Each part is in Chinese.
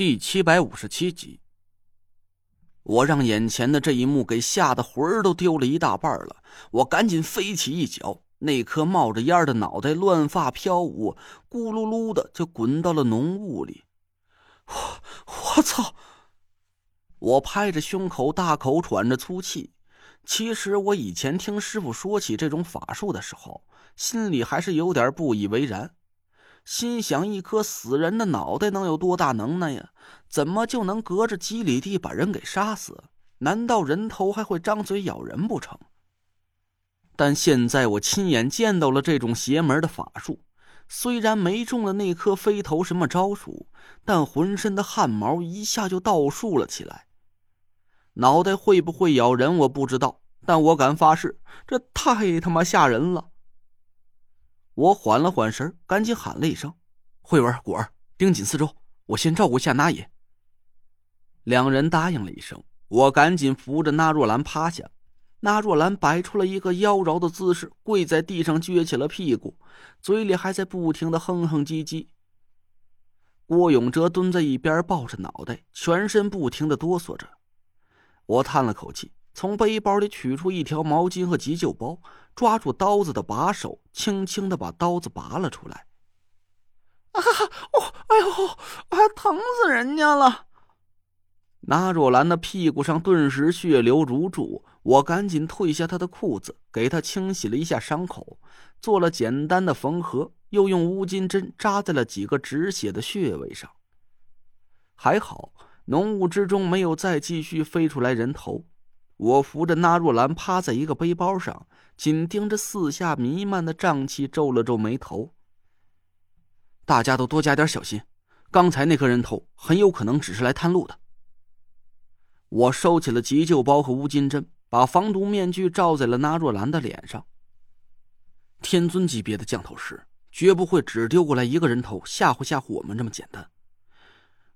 第七百五十七集，我让眼前的这一幕给吓得魂儿都丢了一大半了。我赶紧飞起一脚，那颗冒着烟的脑袋乱发飘舞，咕噜噜的就滚到了浓雾里。我我操！我拍着胸口，大口喘着粗气。其实我以前听师傅说起这种法术的时候，心里还是有点不以为然。心想：一颗死人的脑袋能有多大能耐呀？怎么就能隔着几里地把人给杀死？难道人头还会张嘴咬人不成？但现在我亲眼见到了这种邪门的法术，虽然没中了那颗飞头什么招数，但浑身的汗毛一下就倒竖了起来。脑袋会不会咬人我不知道，但我敢发誓，这太他妈吓人了。我缓了缓神，赶紧喊了一声：“慧文、果儿，盯紧四周，我先照顾一下那爷。”两人答应了一声，我赶紧扶着那若兰趴下。那若兰摆出了一个妖娆的姿势，跪在地上撅起了屁股，嘴里还在不停的哼哼唧唧。郭永哲蹲在一边，抱着脑袋，全身不停的哆嗦着。我叹了口气。从背包里取出一条毛巾和急救包，抓住刀子的把手，轻轻的把刀子拔了出来。啊！哦，哎呦，还疼死人家了！那若兰的屁股上顿时血流如注，我赶紧褪下她的裤子，给她清洗了一下伤口，做了简单的缝合，又用乌金针扎在了几个止血的穴位上。还好，浓雾之中没有再继续飞出来人头。我扶着那若兰趴在一个背包上，紧盯着四下弥漫的瘴气，皱了皱眉头。大家都多加点小心，刚才那颗人头很有可能只是来探路的。我收起了急救包和乌金针，把防毒面具罩在了那若兰的脸上。天尊级别的降头师绝不会只丢过来一个人头吓唬吓唬我们这么简单。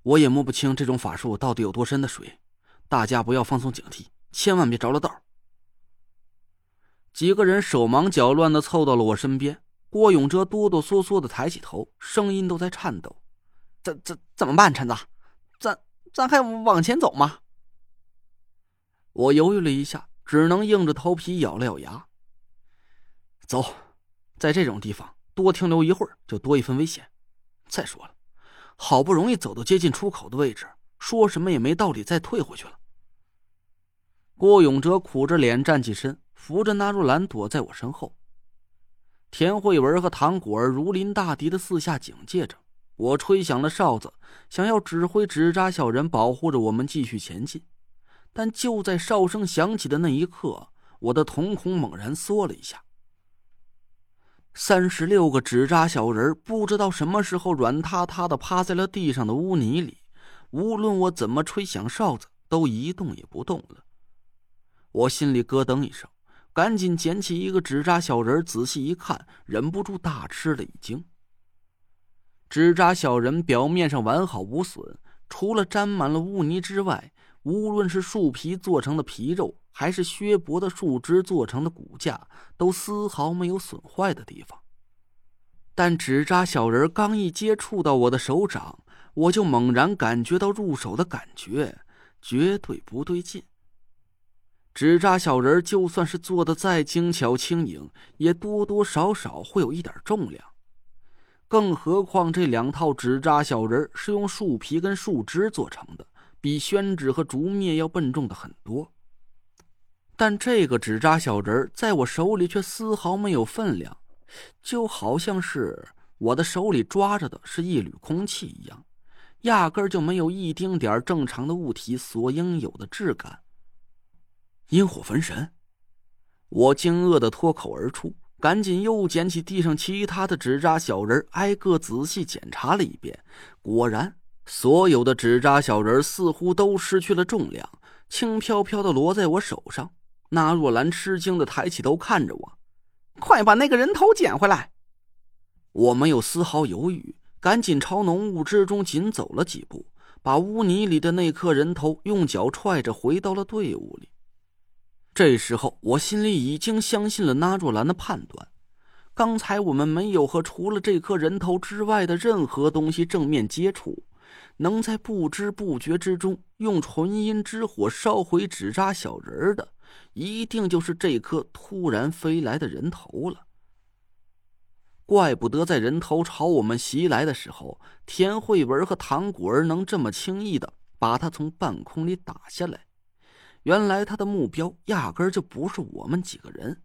我也摸不清这种法术到底有多深的水，大家不要放松警惕。千万别着了道。几个人手忙脚乱的凑到了我身边，郭永哲哆哆嗦嗦的抬起头，声音都在颤抖：“怎怎怎么办，陈子？咱咱还往前走吗？”我犹豫了一下，只能硬着头皮咬了咬牙：“走，在这种地方多停留一会儿，就多一分危险。再说了，好不容易走到接近出口的位置，说什么也没道理再退回去了。”郭永哲苦着脸站起身，扶着纳若兰躲在我身后。田慧文和唐果儿如临大敌的四下警戒着。我吹响了哨子，想要指挥纸扎小人保护着我们继续前进。但就在哨声响起的那一刻，我的瞳孔猛然缩了一下。三十六个纸扎小人不知道什么时候软塌塌的趴在了地上的污泥里，无论我怎么吹响哨子，都一动也不动了。我心里咯噔一声，赶紧捡起一个纸扎小人，仔细一看，忍不住大吃了一惊。纸扎小人表面上完好无损，除了沾满了污泥之外，无论是树皮做成的皮肉，还是削薄的树枝做成的骨架，都丝毫没有损坏的地方。但纸扎小人刚一接触到我的手掌，我就猛然感觉到入手的感觉绝对不对劲。纸扎小人就算是做的再精巧轻盈，也多多少少会有一点重量。更何况这两套纸扎小人是用树皮跟树枝做成的，比宣纸和竹篾要笨重的很多。但这个纸扎小人在我手里却丝毫没有分量，就好像是我的手里抓着的是一缕空气一样，压根就没有一丁点正常的物体所应有的质感。阴火焚神，我惊愕的脱口而出，赶紧又捡起地上其他的纸扎小人，挨个仔细检查了一遍。果然，所有的纸扎小人似乎都失去了重量，轻飘飘的落在我手上。那若兰吃惊的抬起头看着我：“快把那个人头捡回来！”我没有丝毫犹豫，赶紧朝浓雾之中紧走了几步，把污泥里的那颗人头用脚踹着回到了队伍里。这时候，我心里已经相信了那若兰的判断。刚才我们没有和除了这颗人头之外的任何东西正面接触，能在不知不觉之中用纯阴之火烧毁纸扎小人的，一定就是这颗突然飞来的人头了。怪不得在人头朝我们袭来的时候，田慧文和唐果儿能这么轻易的把他从半空里打下来。原来他的目标压根儿就不是我们几个人。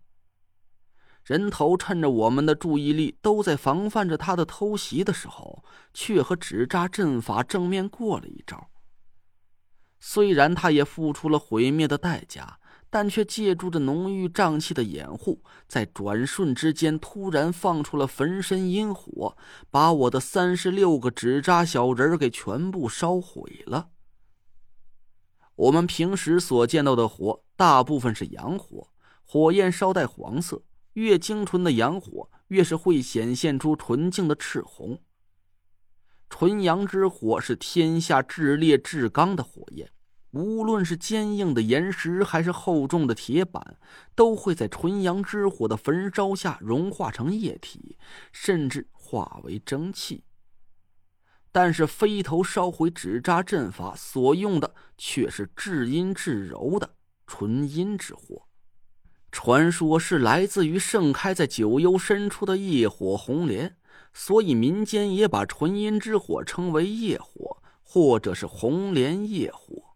人头趁着我们的注意力都在防范着他的偷袭的时候，却和纸扎阵法正面过了一招。虽然他也付出了毁灭的代价。但却借助着浓郁瘴气的掩护，在转瞬之间突然放出了焚身阴火，把我的三十六个纸扎小人给全部烧毁了。我们平时所见到的火，大部分是阳火，火焰稍带黄色，越精纯的阳火，越是会显现出纯净的赤红。纯阳之火是天下至烈至刚的火焰。无论是坚硬的岩石，还是厚重的铁板，都会在纯阳之火的焚烧下融化成液体，甚至化为蒸汽。但是飞头烧毁纸扎阵法所用的却是至阴至柔的纯阴之火，传说是来自于盛开在九幽深处的夜火红莲，所以民间也把纯阴之火称为夜火，或者是红莲夜火。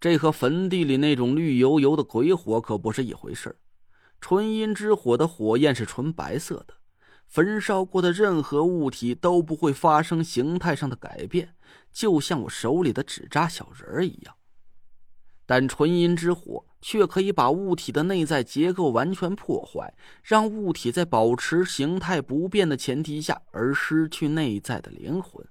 这和坟地里那种绿油油的鬼火可不是一回事纯阴之火的火焰是纯白色的，焚烧过的任何物体都不会发生形态上的改变，就像我手里的纸扎小人儿一样。但纯阴之火却可以把物体的内在结构完全破坏，让物体在保持形态不变的前提下而失去内在的灵魂。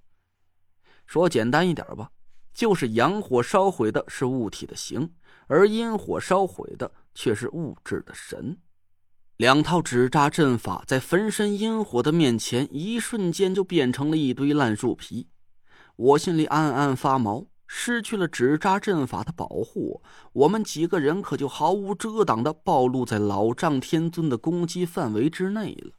说简单一点吧。就是阳火烧毁的是物体的形，而阴火烧毁的却是物质的神。两套纸扎阵法在焚身阴火的面前，一瞬间就变成了一堆烂树皮。我心里暗暗发毛，失去了纸扎阵法的保护，我们几个人可就毫无遮挡的暴露在老丈天尊的攻击范围之内了。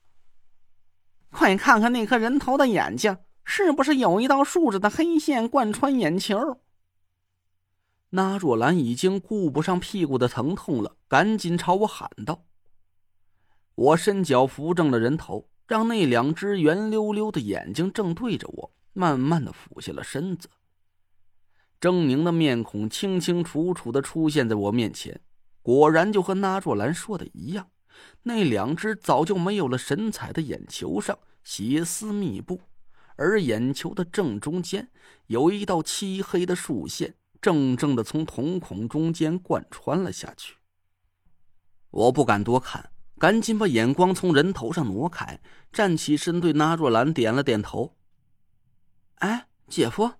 快看看那颗人头的眼睛！是不是有一道竖着的黑线贯穿眼球？那若兰已经顾不上屁股的疼痛了，赶紧朝我喊道：“我伸脚扶正了人头，让那两只圆溜溜的眼睛正对着我，慢慢的俯下了身子。狰狞的面孔清清楚楚的出现在我面前，果然就和那若兰说的一样，那两只早就没有了神采的眼球上血丝密布。”而眼球的正中间有一道漆黑的竖线，正正的从瞳孔中间贯穿了下去。我不敢多看，赶紧把眼光从人头上挪开，站起身对纳若兰点了点头。哎，姐夫！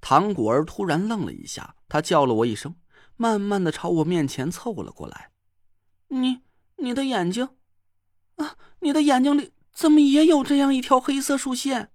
唐果儿突然愣了一下，他叫了我一声，慢慢的朝我面前凑了过来。你，你的眼睛，啊，你的眼睛里。怎么也有这样一条黑色竖线？